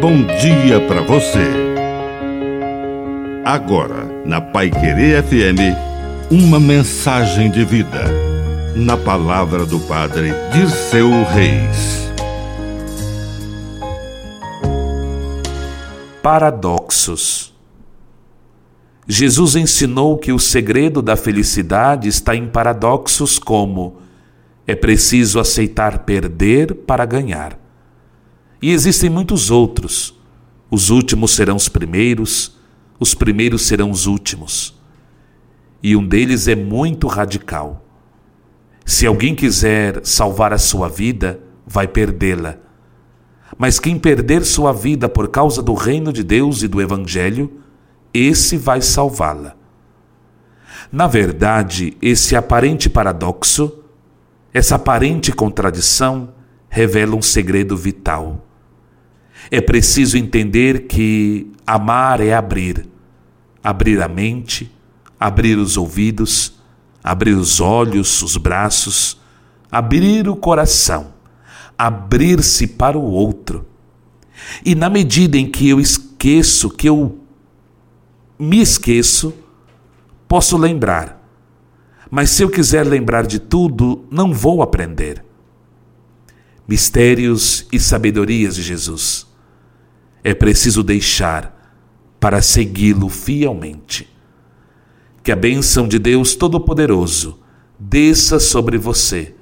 bom dia para você. Agora, na Pai Querer FM, uma mensagem de vida. Na palavra do Padre Dirceu Reis. Paradoxos. Jesus ensinou que o segredo da felicidade está em paradoxos como é preciso aceitar perder para ganhar e existem muitos outros. Os últimos serão os primeiros, os primeiros serão os últimos. E um deles é muito radical. Se alguém quiser salvar a sua vida, vai perdê-la. Mas quem perder sua vida por causa do reino de Deus e do Evangelho, esse vai salvá-la. Na verdade, esse aparente paradoxo, essa aparente contradição, revela um segredo vital. É preciso entender que amar é abrir. Abrir a mente, abrir os ouvidos, abrir os olhos, os braços, abrir o coração, abrir-se para o outro. E na medida em que eu esqueço, que eu me esqueço, posso lembrar. Mas se eu quiser lembrar de tudo, não vou aprender. Mistérios e sabedorias de Jesus é preciso deixar para segui-lo fielmente. Que a bênção de Deus Todo-Poderoso desça sobre você,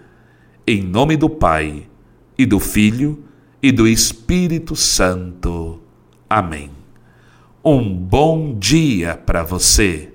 em nome do Pai, e do Filho, e do Espírito Santo. Amém. Um bom dia para você.